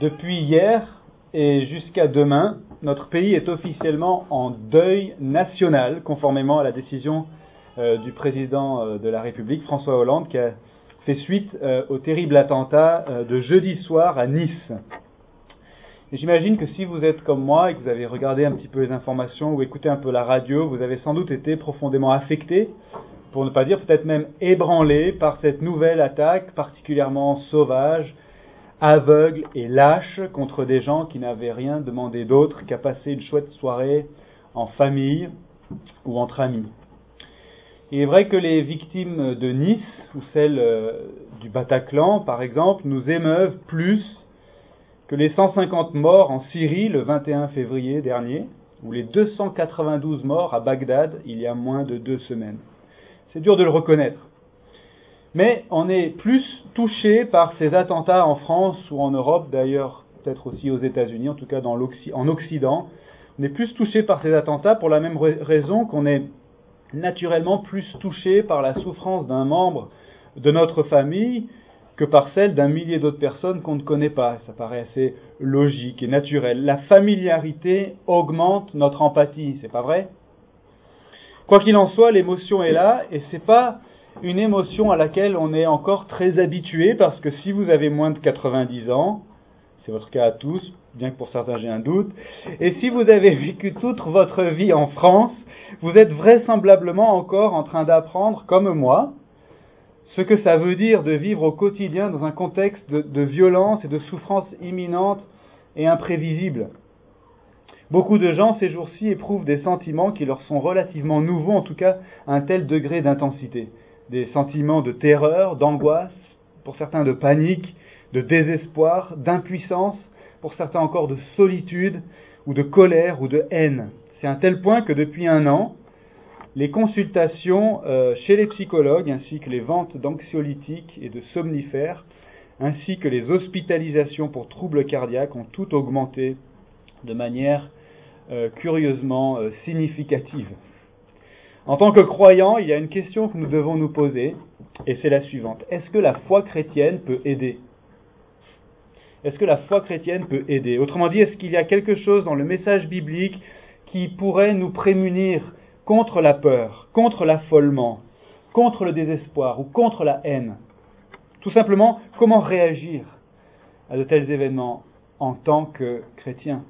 Depuis hier et jusqu'à demain, notre pays est officiellement en deuil national, conformément à la décision euh, du président euh, de la République, François Hollande, qui a fait suite euh, au terrible attentat de jeudi soir à Nice. j'imagine que si vous êtes comme moi et que vous avez regardé un petit peu les informations ou écouté un peu la radio, vous avez sans doute été profondément affecté, pour ne pas dire peut-être même ébranlé par cette nouvelle attaque particulièrement sauvage, aveugle et lâche contre des gens qui n'avaient rien demandé d'autre qu'à passer une chouette soirée en famille ou entre amis. Il est vrai que les victimes de Nice ou celles euh, du Bataclan, par exemple, nous émeuvent plus que les 150 morts en Syrie le 21 février dernier, ou les 292 morts à Bagdad il y a moins de deux semaines. C'est dur de le reconnaître. Mais on est plus touché par ces attentats en France ou en Europe, d'ailleurs peut-être aussi aux États-Unis, en tout cas en Occident. On est plus touché par ces attentats pour la même raison qu'on est naturellement plus touché par la souffrance d'un membre de notre famille que par celle d'un millier d'autres personnes qu'on ne connaît pas. Ça paraît assez logique et naturel. La familiarité augmente notre empathie, c'est pas vrai? Quoi qu'il en soit, l'émotion est là et c'est pas une émotion à laquelle on est encore très habitué parce que si vous avez moins de 90 ans, c'est votre cas à tous, bien que pour certains j'ai un doute, et si vous avez vécu toute votre vie en France, vous êtes vraisemblablement encore en train d'apprendre, comme moi, ce que ça veut dire de vivre au quotidien dans un contexte de, de violence et de souffrance imminente et imprévisible. Beaucoup de gens ces jours-ci éprouvent des sentiments qui leur sont relativement nouveaux, en tout cas à un tel degré d'intensité des sentiments de terreur, d'angoisse, pour certains de panique, de désespoir, d'impuissance, pour certains encore de solitude ou de colère ou de haine. C'est un tel point que depuis un an, les consultations euh, chez les psychologues ainsi que les ventes d'anxiolytiques et de somnifères ainsi que les hospitalisations pour troubles cardiaques ont tout augmenté de manière euh, curieusement euh, significative. En tant que croyants, il y a une question que nous devons nous poser, et c'est la suivante. Est-ce que la foi chrétienne peut aider? Est-ce que la foi chrétienne peut aider? Autrement dit, est-ce qu'il y a quelque chose dans le message biblique qui pourrait nous prémunir contre la peur, contre l'affolement, contre le désespoir ou contre la haine? Tout simplement, comment réagir à de tels événements en tant que chrétien?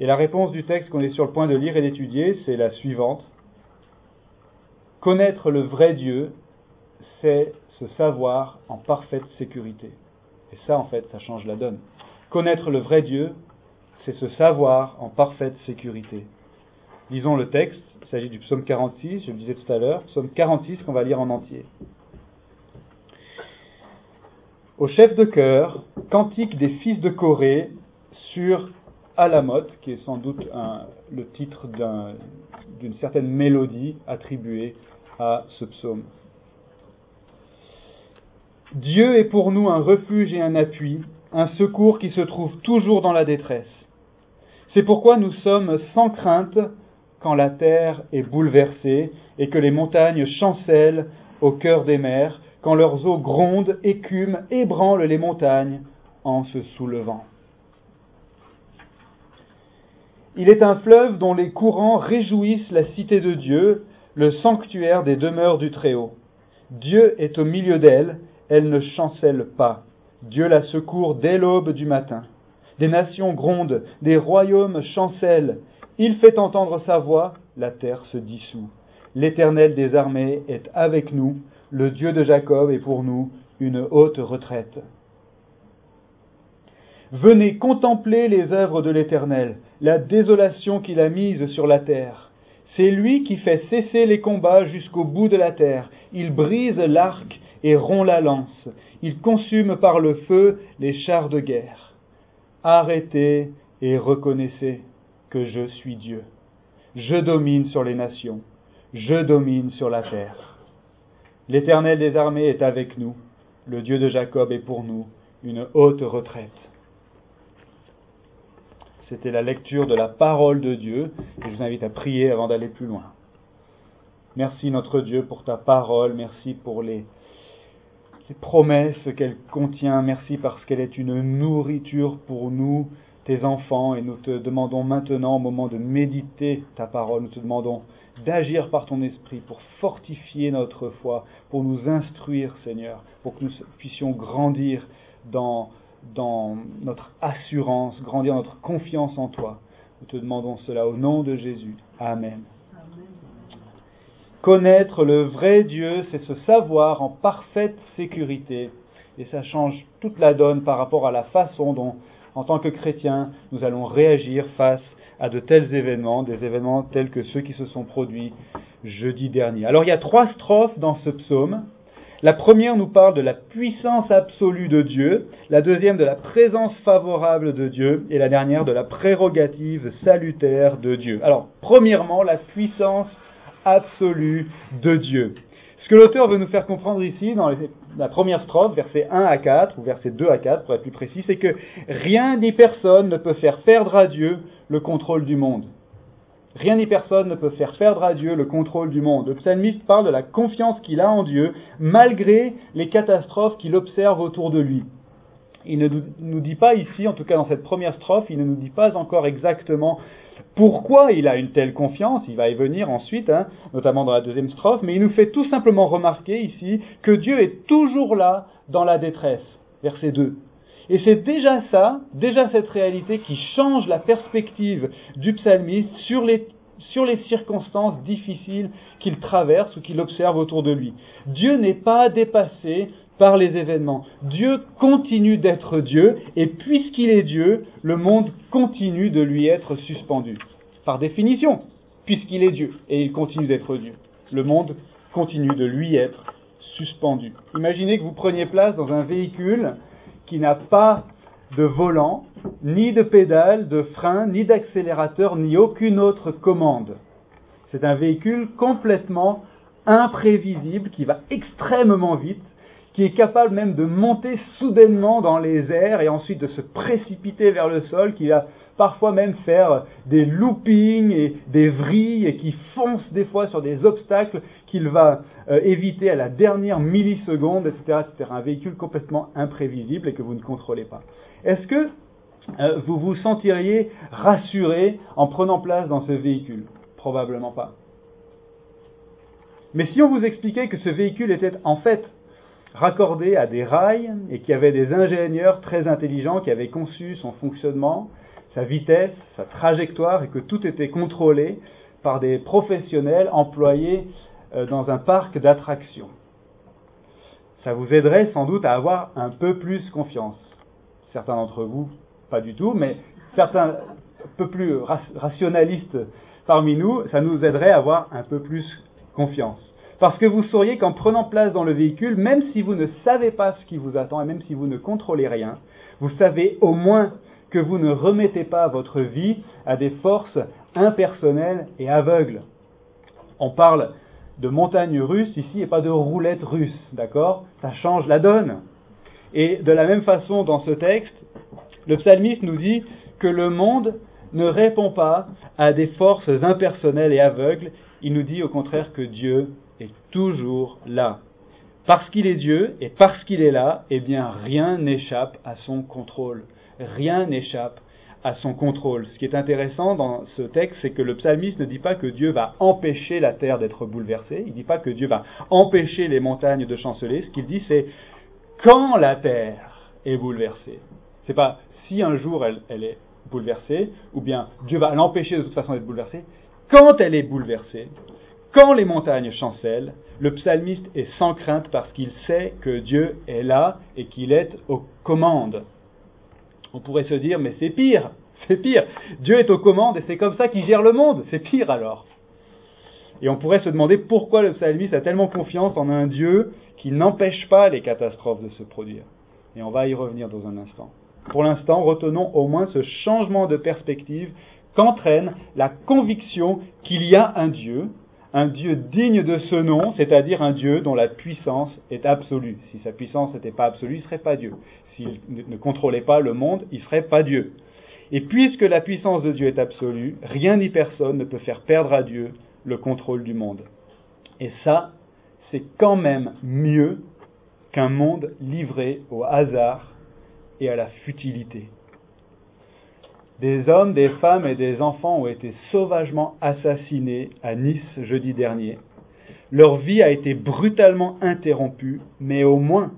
Et la réponse du texte qu'on est sur le point de lire et d'étudier, c'est la suivante. Connaître le vrai Dieu, c'est se savoir en parfaite sécurité. Et ça, en fait, ça change la donne. Connaître le vrai Dieu, c'est se savoir en parfaite sécurité. Lisons le texte, il s'agit du psaume 46, je le disais tout à l'heure, psaume 46 qu'on va lire en entier. Au chef de chœur, cantique des fils de Corée sur Alamoth, qui est sans doute le titre d'une certaine mélodie attribuée à ce psaume. Dieu est pour nous un refuge et un appui, un secours qui se trouve toujours dans la détresse. C'est pourquoi nous sommes sans crainte quand la terre est bouleversée et que les montagnes chancellent au cœur des mers, quand leurs eaux grondent, écument, ébranlent les montagnes en se soulevant. Il est un fleuve dont les courants réjouissent la cité de Dieu, le sanctuaire des demeures du Très-Haut. Dieu est au milieu d'elle, elle ne chancelle pas. Dieu la secourt dès l'aube du matin. Des nations grondent, des royaumes chancellent. Il fait entendre sa voix, la terre se dissout. L'Éternel des armées est avec nous, le Dieu de Jacob est pour nous une haute retraite. Venez contempler les œuvres de l'Éternel, la désolation qu'il a mise sur la terre. C'est lui qui fait cesser les combats jusqu'au bout de la terre. Il brise l'arc et rompt la lance. Il consume par le feu les chars de guerre. Arrêtez et reconnaissez que je suis Dieu. Je domine sur les nations. Je domine sur la terre. L'Éternel des armées est avec nous. Le Dieu de Jacob est pour nous une haute retraite. C'était la lecture de la parole de Dieu et je vous invite à prier avant d'aller plus loin. Merci notre Dieu pour ta parole, merci pour les promesses qu'elle contient. Merci parce qu'elle est une nourriture pour nous, tes enfants, et nous te demandons maintenant, au moment de méditer ta parole, nous te demandons d'agir par ton esprit pour fortifier notre foi, pour nous instruire, Seigneur, pour que nous puissions grandir dans, dans notre assurance, grandir notre confiance en toi. Nous te demandons cela au nom de Jésus. Amen. Connaître le vrai Dieu, c'est se savoir en parfaite sécurité. Et ça change toute la donne par rapport à la façon dont, en tant que chrétiens, nous allons réagir face à de tels événements, des événements tels que ceux qui se sont produits jeudi dernier. Alors il y a trois strophes dans ce psaume. La première nous parle de la puissance absolue de Dieu, la deuxième de la présence favorable de Dieu et la dernière de la prérogative salutaire de Dieu. Alors, premièrement, la puissance absolue de Dieu. Ce que l'auteur veut nous faire comprendre ici, dans la première strophe, verset 1 à 4, ou verset 2 à 4 pour être plus précis, c'est que rien ni personne ne peut faire perdre à Dieu le contrôle du monde. Rien ni personne ne peut faire perdre à Dieu le contrôle du monde. Le psalmiste parle de la confiance qu'il a en Dieu, malgré les catastrophes qu'il observe autour de lui. Il ne nous dit pas ici, en tout cas dans cette première strophe, il ne nous dit pas encore exactement pourquoi il a une telle confiance, il va y venir ensuite, hein, notamment dans la deuxième strophe, mais il nous fait tout simplement remarquer ici que Dieu est toujours là dans la détresse. Verset 2. Et c'est déjà ça, déjà cette réalité qui change la perspective du psalmiste sur les, sur les circonstances difficiles qu'il traverse ou qu'il observe autour de lui. Dieu n'est pas dépassé par les événements. Dieu continue d'être Dieu, et puisqu'il est Dieu, le monde continue de lui être suspendu. Par définition, puisqu'il est Dieu, et il continue d'être Dieu, le monde continue de lui être suspendu. Imaginez que vous preniez place dans un véhicule qui n'a pas de volant, ni de pédale, de frein, ni d'accélérateur, ni aucune autre commande. C'est un véhicule complètement imprévisible qui va extrêmement vite qui est capable même de monter soudainement dans les airs et ensuite de se précipiter vers le sol, qui va parfois même faire des loopings et des vrilles et qui fonce des fois sur des obstacles qu'il va euh, éviter à la dernière milliseconde, etc., etc. Un véhicule complètement imprévisible et que vous ne contrôlez pas. Est-ce que euh, vous vous sentiriez rassuré en prenant place dans ce véhicule? Probablement pas. Mais si on vous expliquait que ce véhicule était en fait raccordé à des rails et qui avait des ingénieurs très intelligents qui avaient conçu son fonctionnement, sa vitesse, sa trajectoire et que tout était contrôlé par des professionnels employés euh, dans un parc d'attractions. Ça vous aiderait sans doute à avoir un peu plus confiance. Certains d'entre vous, pas du tout, mais certains un peu plus rationalistes parmi nous, ça nous aiderait à avoir un peu plus confiance. Parce que vous sauriez qu'en prenant place dans le véhicule, même si vous ne savez pas ce qui vous attend et même si vous ne contrôlez rien, vous savez au moins que vous ne remettez pas votre vie à des forces impersonnelles et aveugles. On parle de montagne russe ici et pas de roulette russe, d'accord? Ça change la donne. Et de la même façon, dans ce texte, le psalmiste nous dit que le monde ne répond pas à des forces impersonnelles et aveugles, il nous dit au contraire que Dieu est toujours là. Parce qu'il est Dieu et parce qu'il est là, eh bien rien n'échappe à son contrôle. Rien n'échappe à son contrôle. Ce qui est intéressant dans ce texte, c'est que le psalmiste ne dit pas que Dieu va empêcher la terre d'être bouleversée, il ne dit pas que Dieu va empêcher les montagnes de chanceler, ce qu'il dit c'est quand la terre est bouleversée. C'est pas si un jour elle, elle est bouleversée, ou bien Dieu va l'empêcher de toute façon d'être bouleversée, quand elle est bouleversée, quand les montagnes chancellent, le psalmiste est sans crainte parce qu'il sait que Dieu est là et qu'il est aux commandes. On pourrait se dire, mais c'est pire, c'est pire. Dieu est aux commandes et c'est comme ça qu'il gère le monde. C'est pire alors. Et on pourrait se demander pourquoi le psalmiste a tellement confiance en un Dieu qui n'empêche pas les catastrophes de se produire. Et on va y revenir dans un instant. Pour l'instant, retenons au moins ce changement de perspective qu'entraîne la conviction qu'il y a un Dieu un Dieu digne de ce nom, c'est-à-dire un Dieu dont la puissance est absolue. Si sa puissance n'était pas absolue, il ne serait pas Dieu. S'il ne contrôlait pas le monde, il ne serait pas Dieu. Et puisque la puissance de Dieu est absolue, rien ni personne ne peut faire perdre à Dieu le contrôle du monde. Et ça, c'est quand même mieux qu'un monde livré au hasard et à la futilité. Des hommes, des femmes et des enfants ont été sauvagement assassinés à Nice jeudi dernier. Leur vie a été brutalement interrompue, mais au moins,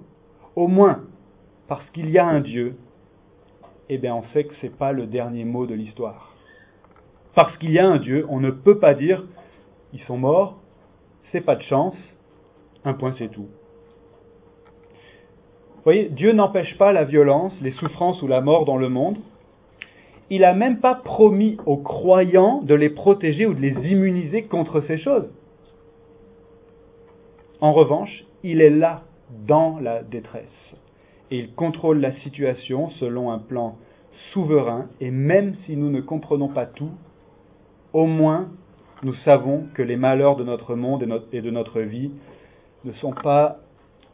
au moins, parce qu'il y a un Dieu, eh bien on sait que ce n'est pas le dernier mot de l'histoire. Parce qu'il y a un Dieu, on ne peut pas dire ils sont morts, c'est pas de chance, un point c'est tout. Vous voyez, Dieu n'empêche pas la violence, les souffrances ou la mort dans le monde. Il n'a même pas promis aux croyants de les protéger ou de les immuniser contre ces choses. En revanche, il est là, dans la détresse. Et il contrôle la situation selon un plan souverain. Et même si nous ne comprenons pas tout, au moins nous savons que les malheurs de notre monde et de notre vie ne sont pas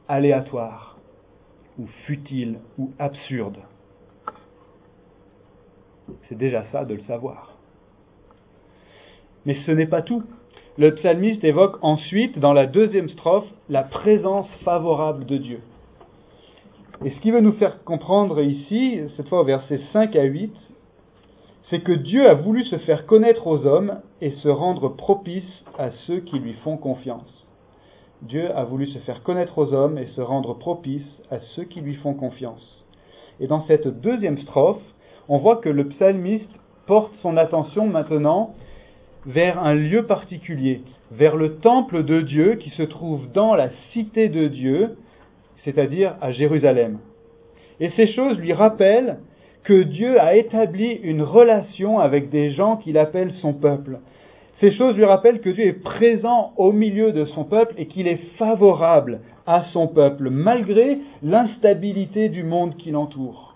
aléatoires ou futiles ou absurdes. C'est déjà ça de le savoir. Mais ce n'est pas tout. Le psalmiste évoque ensuite, dans la deuxième strophe, la présence favorable de Dieu. Et ce qui veut nous faire comprendre ici, cette fois au verset 5 à 8, c'est que Dieu a voulu se faire connaître aux hommes et se rendre propice à ceux qui lui font confiance. Dieu a voulu se faire connaître aux hommes et se rendre propice à ceux qui lui font confiance. Et dans cette deuxième strophe, on voit que le psalmiste porte son attention maintenant vers un lieu particulier, vers le temple de Dieu qui se trouve dans la cité de Dieu, c'est-à-dire à Jérusalem. Et ces choses lui rappellent que Dieu a établi une relation avec des gens qu'il appelle son peuple. Ces choses lui rappellent que Dieu est présent au milieu de son peuple et qu'il est favorable à son peuple, malgré l'instabilité du monde qui l'entoure.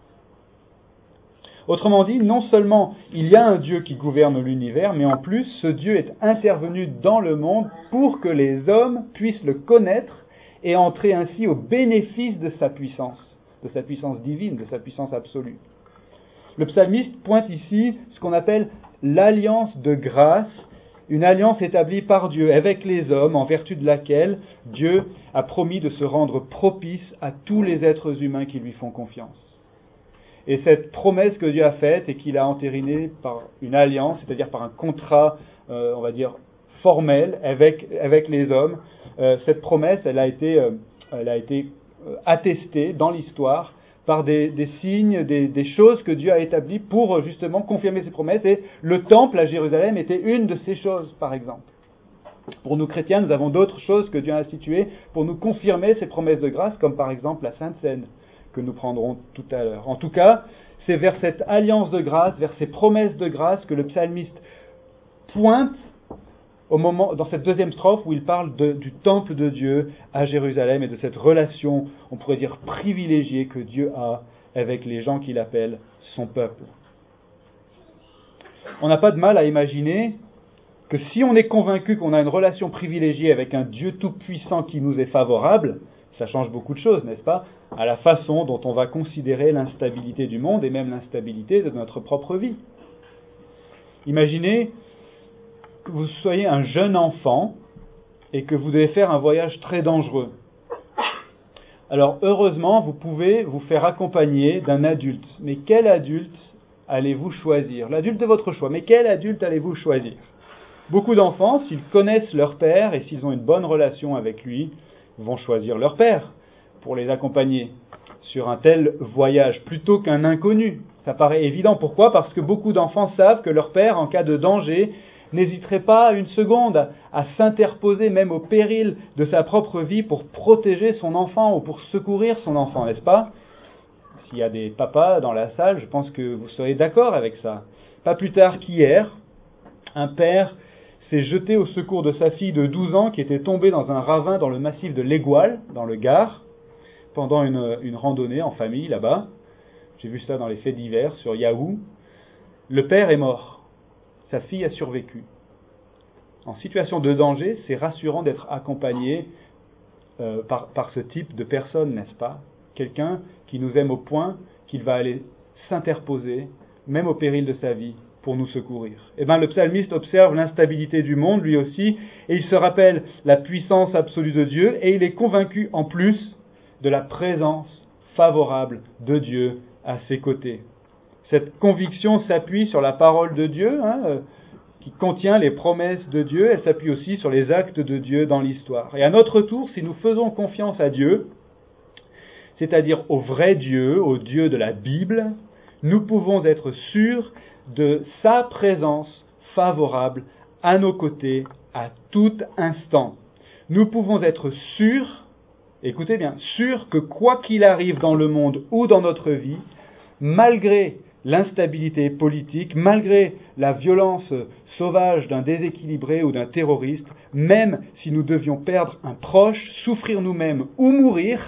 Autrement dit, non seulement il y a un Dieu qui gouverne l'univers, mais en plus ce Dieu est intervenu dans le monde pour que les hommes puissent le connaître et entrer ainsi au bénéfice de sa puissance, de sa puissance divine, de sa puissance absolue. Le psalmiste pointe ici ce qu'on appelle l'alliance de grâce, une alliance établie par Dieu avec les hommes en vertu de laquelle Dieu a promis de se rendre propice à tous les êtres humains qui lui font confiance. Et cette promesse que Dieu a faite et qu'il a entérinée par une alliance, c'est-à-dire par un contrat, euh, on va dire, formel avec, les hommes, euh, cette promesse, elle a été, euh, attestée dans l'histoire par des, signes, des, des, choses que Dieu a établies pour justement confirmer ses promesses. Et le temple à Jérusalem était une de ces choses, par exemple. Pour nous chrétiens, nous avons d'autres choses que Dieu a instituées pour nous confirmer ses promesses de grâce, comme par exemple la Sainte Seine que nous prendrons tout à l'heure. En tout cas, c'est vers cette alliance de grâce, vers ces promesses de grâce que le psalmiste pointe dans cette deuxième strophe où il parle du temple de Dieu à Jérusalem et de cette relation, on pourrait dire privilégiée, que Dieu a avec les gens qu'il appelle son peuple. On n'a pas de mal à imaginer que si on est convaincu qu'on a une relation privilégiée avec un Dieu tout-puissant qui nous est favorable, ça change beaucoup de choses, n'est-ce pas? À la façon dont on va considérer l'instabilité du monde et même l'instabilité de notre propre vie. Imaginez que vous soyez un jeune enfant et que vous devez faire un voyage très dangereux. Alors heureusement, vous pouvez vous faire accompagner d'un adulte. Mais quel adulte allez-vous choisir? L'adulte de votre choix. Mais quel adulte allez-vous choisir? Beaucoup d'enfants, s'ils connaissent leur père et s'ils ont une bonne relation avec lui, vont choisir leur père pour les accompagner sur un tel voyage plutôt qu'un inconnu. Ça paraît évident. Pourquoi? Parce que beaucoup d'enfants savent que leur père, en cas de danger, n'hésiterait pas une seconde à s'interposer même au péril de sa propre vie pour protéger son enfant ou pour secourir son enfant, n'est-ce pas? S'il y a des papas dans la salle, je pense que vous serez d'accord avec ça. Pas plus tard qu'hier, un père s'est jeté au secours de sa fille de 12 ans qui était tombée dans un ravin dans le massif de l'Égoile, dans le Gard, pendant une, randonnée en famille là-bas. J'ai vu ça dans les faits divers sur Yahoo. Le père est mort. Sa fille a survécu. En situation de danger, c'est rassurant d'être accompagné euh, par, par ce type de personne, n'est-ce pas? Quelqu'un qui nous aime au point qu'il va aller s'interposer, même au péril de sa vie, pour nous secourir. Eh bien, le psalmiste observe l'instabilité du monde, lui aussi, et il se rappelle la puissance absolue de Dieu, et il est convaincu en plus de la présence favorable de Dieu à ses côtés. Cette conviction s'appuie sur la parole de Dieu, hein, euh, qui contient les promesses de Dieu, elle s'appuie aussi sur les actes de Dieu dans l'histoire. Et à notre tour, si nous faisons confiance à Dieu, c'est-à-dire au vrai Dieu, au Dieu de la Bible, nous pouvons être sûrs de sa présence favorable à nos côtés à tout instant. Nous pouvons être sûrs, écoutez bien, sûrs que quoi qu'il arrive dans le monde ou dans notre vie, malgré l'instabilité politique, malgré la violence sauvage d'un déséquilibré ou d'un terroriste, même si nous devions perdre un proche, souffrir nous-mêmes ou mourir,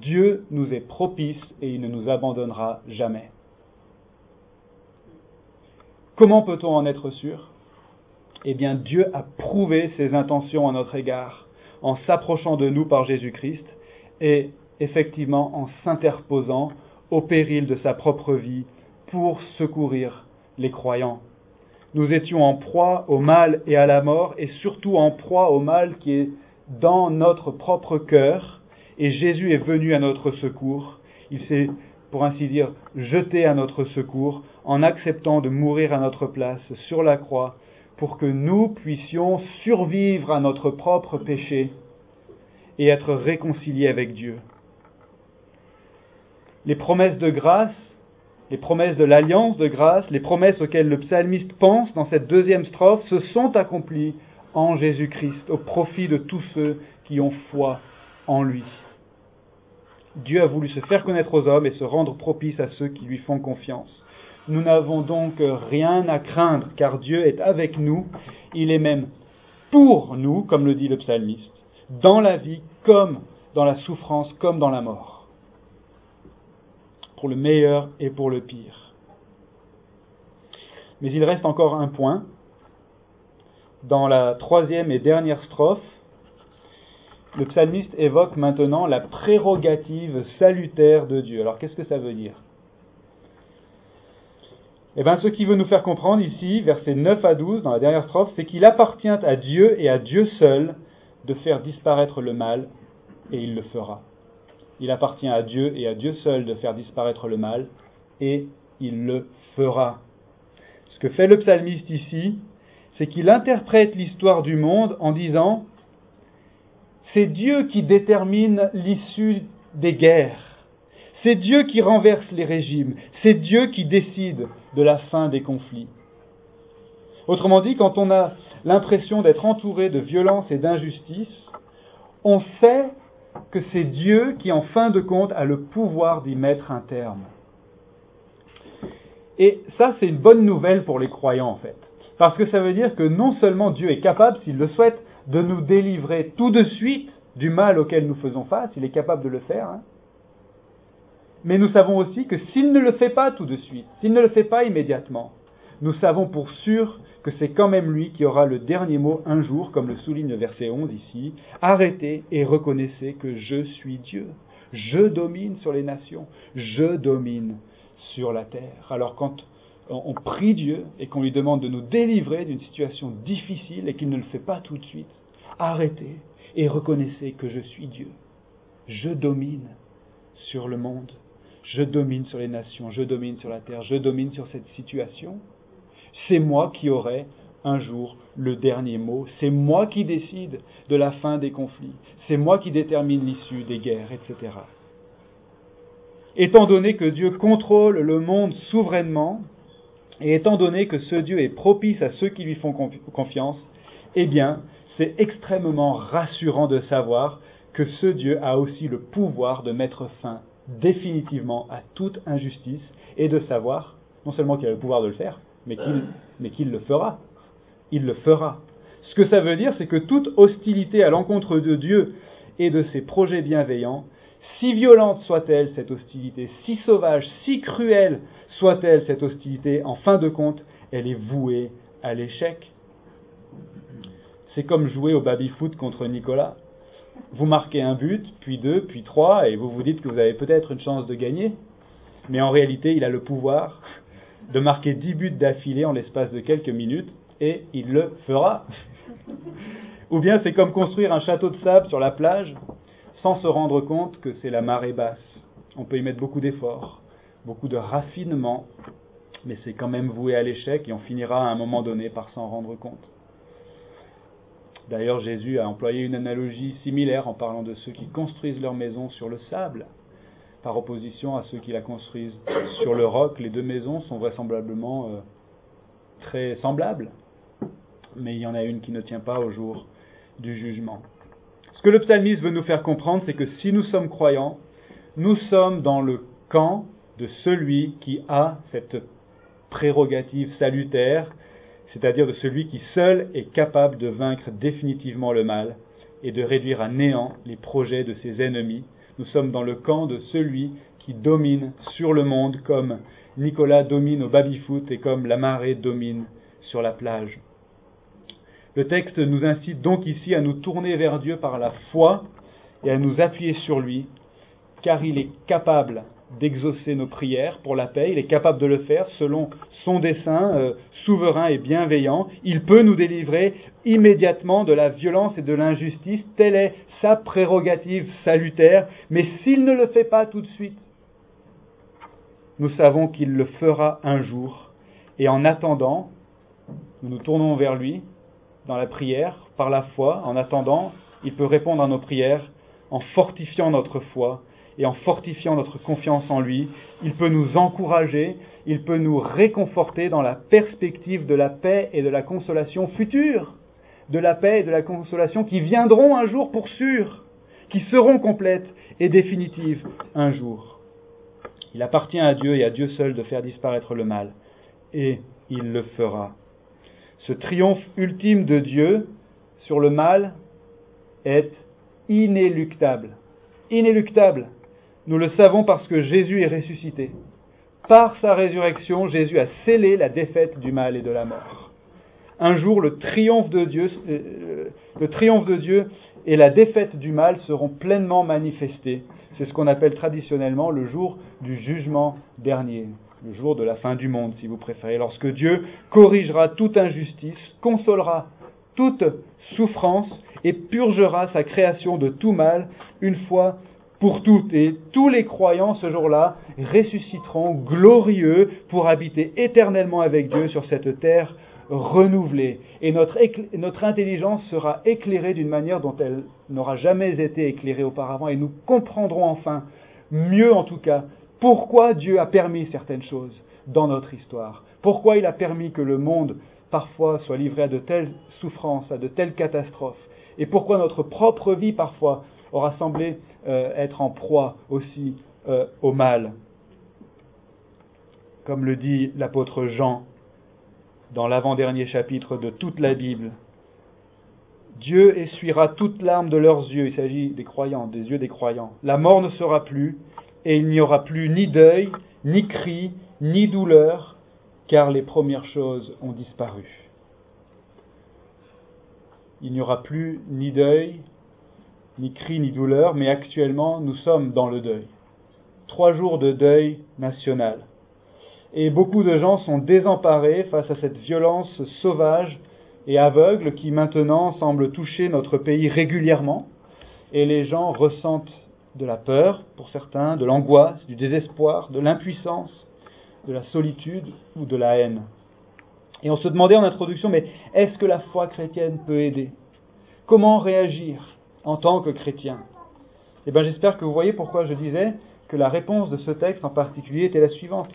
Dieu nous est propice et il ne nous abandonnera jamais. Comment peut-on en être sûr? Eh bien, Dieu a prouvé ses intentions à notre égard en s'approchant de nous par Jésus-Christ et effectivement en s'interposant au péril de sa propre vie pour secourir les croyants. Nous étions en proie au mal et à la mort, et surtout en proie au mal qui est dans notre propre cœur, et Jésus est venu à notre secours. Il s'est, pour ainsi dire, jeté à notre secours en acceptant de mourir à notre place sur la croix pour que nous puissions survivre à notre propre péché et être réconciliés avec Dieu les promesses de grâce, les promesses de l'alliance de grâce, les promesses auxquelles le psalmiste pense dans cette deuxième strophe se sont accomplies en Jésus-Christ au profit de tous ceux qui ont foi en lui. Dieu a voulu se faire connaître aux hommes et se rendre propice à ceux qui lui font confiance. Nous n'avons donc rien à craindre car Dieu est avec nous, il est même pour nous, comme le dit le psalmiste, dans la vie comme dans la souffrance comme dans la mort pour le meilleur et pour le pire. Mais il reste encore un point. Dans la troisième et dernière strophe, le psalmiste évoque maintenant la prérogative salutaire de Dieu. Alors qu'est-ce que ça veut dire? Eh bien, ce qui veut nous faire comprendre ici, versets 9 à 12, dans la dernière strophe, c'est qu'il appartient à Dieu et à Dieu seul de faire disparaître le mal, et il le fera. Il appartient à Dieu et à Dieu seul de faire disparaître le mal, et il le fera. Ce que fait le psalmiste ici, c'est qu'il interprète l'histoire du monde en disant c'est Dieu qui détermine l'issue des guerres, c'est Dieu qui renverse les régimes, c'est Dieu qui décide de la fin des conflits. Autrement dit, quand on a l'impression d'être entouré de violence et d'injustice, on sait que c'est Dieu qui, en fin de compte, a le pouvoir d'y mettre un terme. Et ça, c'est une bonne nouvelle pour les croyants, en fait. Parce que ça veut dire que non seulement Dieu est capable, s'il le souhaite, de nous délivrer tout de suite du mal auquel nous faisons face, il est capable de le faire, hein. Mais nous savons aussi que s'il ne le fait pas tout de suite, s'il ne le fait pas immédiatement, nous savons pour sûr que c'est quand même lui qui aura le dernier mot un jour, comme le souligne le verset 11 ici. Arrêtez et reconnaissez que je suis Dieu. Je domine sur les nations. Je domine sur la terre. Alors quand on prie Dieu et qu'on lui demande de nous délivrer d'une situation difficile et qu'il ne le fait pas tout de suite, arrêtez et reconnaissez que je suis Dieu. Je domine sur le monde. Je domine sur les nations. Je domine sur la terre. Je domine sur cette situation c'est moi qui aurai un jour le dernier mot, c'est moi qui décide de la fin des conflits, c'est moi qui détermine l'issue des guerres, etc. Étant donné que Dieu contrôle le monde souverainement, et étant donné que ce Dieu est propice à ceux qui lui font confiance, eh bien, c'est extrêmement rassurant de savoir que ce Dieu a aussi le pouvoir de mettre fin définitivement à toute injustice et de savoir, non seulement qu'il a le pouvoir de le faire, mais qu'il le fera. Il le fera. Ce que ça veut dire, c'est que toute hostilité à l'encontre de Dieu et de ses projets bienveillants, si violente soit-elle cette hostilité, si sauvage, si cruelle soit-elle cette hostilité, en fin de compte, elle est vouée à l'échec. C'est comme jouer au baby-foot contre Nicolas. Vous marquez un but, puis deux, puis trois, et vous vous dites que vous avez peut-être une chance de gagner. Mais en réalité, il a le pouvoir de marquer dix buts d'affilée en l'espace de quelques minutes, et il le fera. Ou bien c'est comme construire un château de sable sur la plage, sans se rendre compte que c'est la marée basse. On peut y mettre beaucoup d'efforts, beaucoup de raffinement, mais c'est quand même voué à l'échec et on finira à un moment donné par s'en rendre compte. D'ailleurs, Jésus a employé une analogie similaire en parlant de ceux qui construisent leur maison sur le sable, par opposition à ceux qui la construisent sur le roc. Les deux maisons sont vraisemblablement euh, très semblables, mais il y en a une qui ne tient pas au jour du jugement. Ce que le psalmiste veut nous faire comprendre, c'est que si nous sommes croyants, nous sommes dans le camp de celui qui a cette prérogative salutaire, c'est-à-dire de celui qui seul est capable de vaincre définitivement le mal et de réduire à néant les projets de ses ennemis. Nous sommes dans le camp de celui qui domine sur le monde comme Nicolas domine au baby-foot et comme la marée domine sur la plage. Le texte nous incite donc ici à nous tourner vers Dieu par la foi et à nous appuyer sur lui, car il est capable d'exaucer nos prières pour la paix, il est capable de le faire selon son dessein euh, souverain et bienveillant, il peut nous délivrer immédiatement de la violence et de l'injustice, telle est sa prérogative salutaire, mais s'il ne le fait pas tout de suite, nous savons qu'il le fera un jour, et en attendant, nous nous tournons vers lui dans la prière, par la foi, en attendant, il peut répondre à nos prières en fortifiant notre foi et en fortifiant notre confiance en lui, il peut nous encourager, il peut nous réconforter dans la perspective de la paix et de la consolation future, de la paix et de la consolation qui viendront un jour pour sûr, qui seront complètes et définitives un jour. Il appartient à Dieu et à Dieu seul de faire disparaître le mal, et il le fera. Ce triomphe ultime de Dieu sur le mal est inéluctable. Inéluctable. Nous le savons parce que Jésus est ressuscité. Par sa résurrection, Jésus a scellé la défaite du mal et de la mort. Un jour, le triomphe de Dieu, euh, Dieu et la défaite du mal seront pleinement manifestés. C'est ce qu'on appelle traditionnellement le jour du jugement dernier, le jour de la fin du monde, si vous préférez, lorsque Dieu corrigera toute injustice, consolera toute souffrance et purgera sa création de tout mal une fois pour toutes. Et tous les croyants ce jour-là ressusciteront glorieux pour habiter éternellement avec Dieu sur cette terre renouvelée. Et notre, intelligence sera éclairée d'une manière dont elle n'aura jamais été éclairée auparavant. Et nous comprendrons enfin, mieux en tout cas, pourquoi Dieu a permis certaines choses dans notre histoire. Pourquoi il a permis que le monde parfois soit livré à de telles souffrances, à de telles catastrophes. Et pourquoi notre propre vie parfois aura semblé euh, être en proie aussi euh, au mal. Comme le dit l'apôtre Jean dans l'avant-dernier chapitre de toute la Bible. Dieu essuiera toute larme de leurs yeux. Il s'agit des croyants, des yeux des croyants. La mort ne sera plus, et il n'y aura plus ni deuil, ni cri, ni douleur, car les premières choses ont disparu. Il n'y aura plus ni deuil, ni cri, ni douleur, mais actuellement nous sommes dans le deuil. Trois jours de deuil national. Et beaucoup de gens sont désemparés face à cette violence sauvage et aveugle qui maintenant semble toucher notre pays régulièrement. Et les gens ressentent de la peur pour certains, de l'angoisse, du désespoir, de l'impuissance, de la solitude ou de la haine. Et on se demandait en introduction, mais est-ce que la foi chrétienne peut aider? Comment réagir? En tant que chrétien Eh bien, j'espère que vous voyez pourquoi je disais que la réponse de ce texte en particulier était la suivante.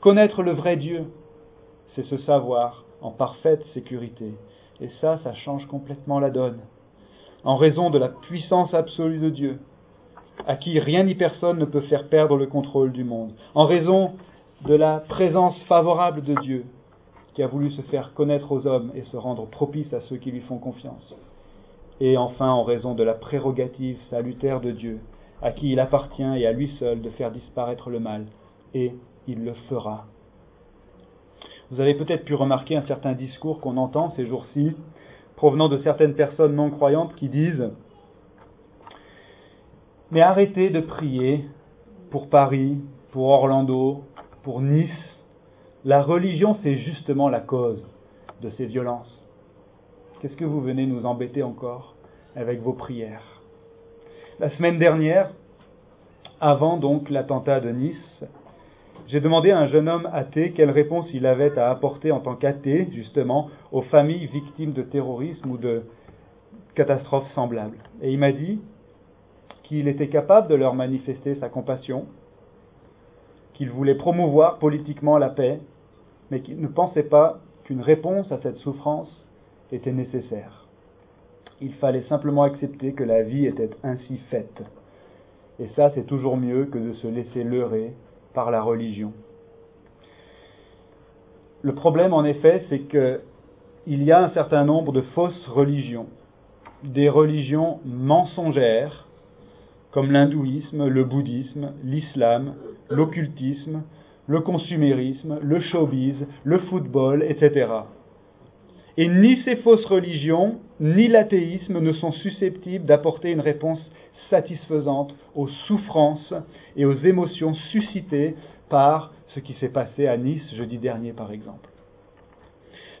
Connaître le vrai Dieu, c'est se savoir en parfaite sécurité. Et ça, ça change complètement la donne. En raison de la puissance absolue de Dieu, à qui rien ni personne ne peut faire perdre le contrôle du monde. En raison de la présence favorable de Dieu, qui a voulu se faire connaître aux hommes et se rendre propice à ceux qui lui font confiance et enfin en raison de la prérogative salutaire de Dieu, à qui il appartient et à lui seul de faire disparaître le mal, et il le fera. Vous avez peut-être pu remarquer un certain discours qu'on entend ces jours-ci, provenant de certaines personnes non croyantes qui disent Mais arrêtez de prier pour Paris, pour Orlando, pour Nice. La religion, c'est justement la cause de ces violences. Qu'est-ce que vous venez nous embêter encore? Avec vos prières La semaine dernière, avant donc l'attentat de Nice, j'ai demandé à un jeune homme athée quelle réponse il avait à apporter en tant qu'athée, justement, aux familles victimes de terrorisme ou de catastrophes semblables. Et il m'a dit qu'il était capable de leur manifester sa compassion, qu'il voulait promouvoir politiquement la paix, mais qu'il ne pensait pas qu'une réponse à cette souffrance était nécessaire. Il fallait simplement accepter que la vie était ainsi faite. Et ça, c'est toujours mieux que de se laisser leurrer par la religion. Le problème, en effet, c'est qu'il y a un certain nombre de fausses religions, des religions mensongères, comme l'hindouisme, le bouddhisme, l'islam, l'occultisme, le consumérisme, le showbiz, le football, etc. Et ni ces fausses religions, ni l'athéisme ne sont susceptibles d'apporter une réponse satisfaisante aux souffrances et aux émotions suscitées par ce qui s'est passé à Nice jeudi dernier, par exemple.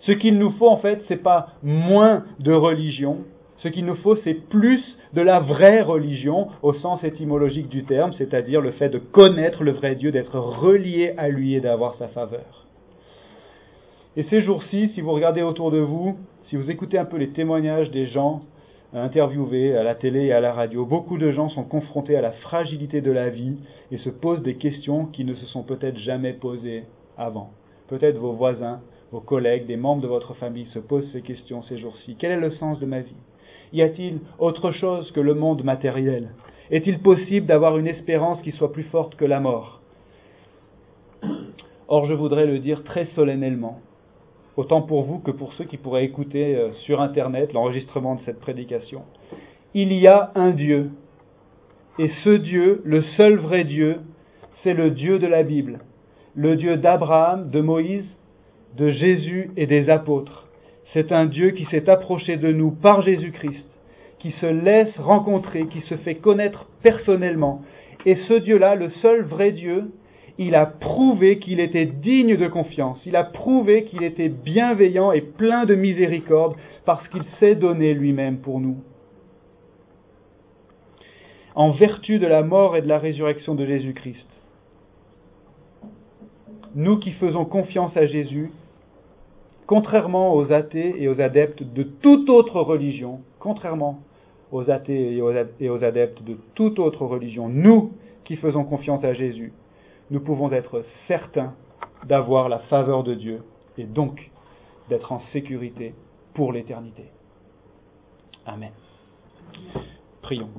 Ce qu'il nous faut, en fait, ce n'est pas moins de religion, ce qu'il nous faut, c'est plus de la vraie religion au sens étymologique du terme, c'est-à-dire le fait de connaître le vrai Dieu, d'être relié à lui et d'avoir sa faveur. Et ces jours-ci, si vous regardez autour de vous, si vous écoutez un peu les témoignages des gens interviewés à la télé et à la radio, beaucoup de gens sont confrontés à la fragilité de la vie et se posent des questions qui ne se sont peut-être jamais posées avant. Peut-être vos voisins, vos collègues, des membres de votre famille se posent ces questions ces jours-ci. Quel est le sens de ma vie? Y a-t-il autre chose que le monde matériel? Est-il possible d'avoir une espérance qui soit plus forte que la mort? Or, je voudrais le dire très solennellement autant pour vous que pour ceux qui pourraient écouter euh, sur Internet l'enregistrement de cette prédication. Il y a un Dieu, et ce Dieu, le seul vrai Dieu, c'est le Dieu de la Bible, le Dieu d'Abraham, de Moïse, de Jésus et des apôtres. C'est un Dieu qui s'est approché de nous par Jésus-Christ, qui se laisse rencontrer, qui se fait connaître personnellement. Et ce Dieu-là, le seul vrai Dieu, il a prouvé qu'il était digne de confiance, il a prouvé qu'il était bienveillant et plein de miséricorde parce qu'il s'est donné lui-même pour nous. En vertu de la mort et de la résurrection de Jésus-Christ, nous qui faisons confiance à Jésus, contrairement aux athées et aux adeptes de toute autre religion, contrairement aux athées et aux adeptes de toute autre religion, nous qui faisons confiance à Jésus, nous pouvons être certains d'avoir la faveur de Dieu et donc d'être en sécurité pour l'éternité. Amen. Prions.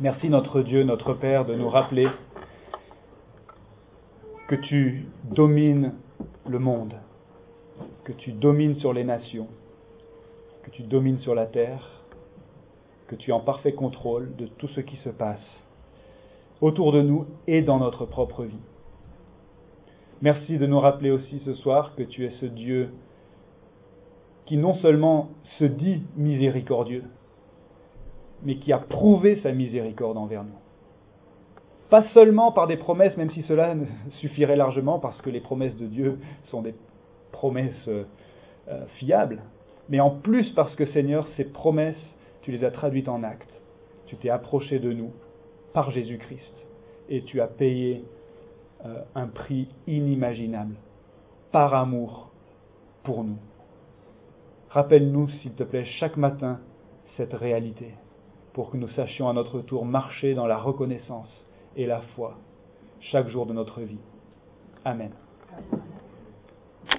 Merci notre Dieu, notre Père, de nous rappeler que tu domines le monde, que tu domines sur les nations, que tu domines sur la terre, que tu es en parfait contrôle de tout ce qui se passe autour de nous et dans notre propre vie. Merci de nous rappeler aussi ce soir que tu es ce Dieu qui non seulement se dit miséricordieux, mais qui a prouvé sa miséricorde envers nous. Pas seulement par des promesses, même si cela suffirait largement, parce que les promesses de Dieu sont des promesses euh, fiables, mais en plus parce que Seigneur, ces promesses, tu les as traduites en actes. Tu t'es approché de nous par Jésus-Christ. Et tu as payé euh, un prix inimaginable par amour pour nous. Rappelle-nous, s'il te plaît, chaque matin cette réalité pour que nous sachions à notre tour marcher dans la reconnaissance et la foi chaque jour de notre vie. Amen.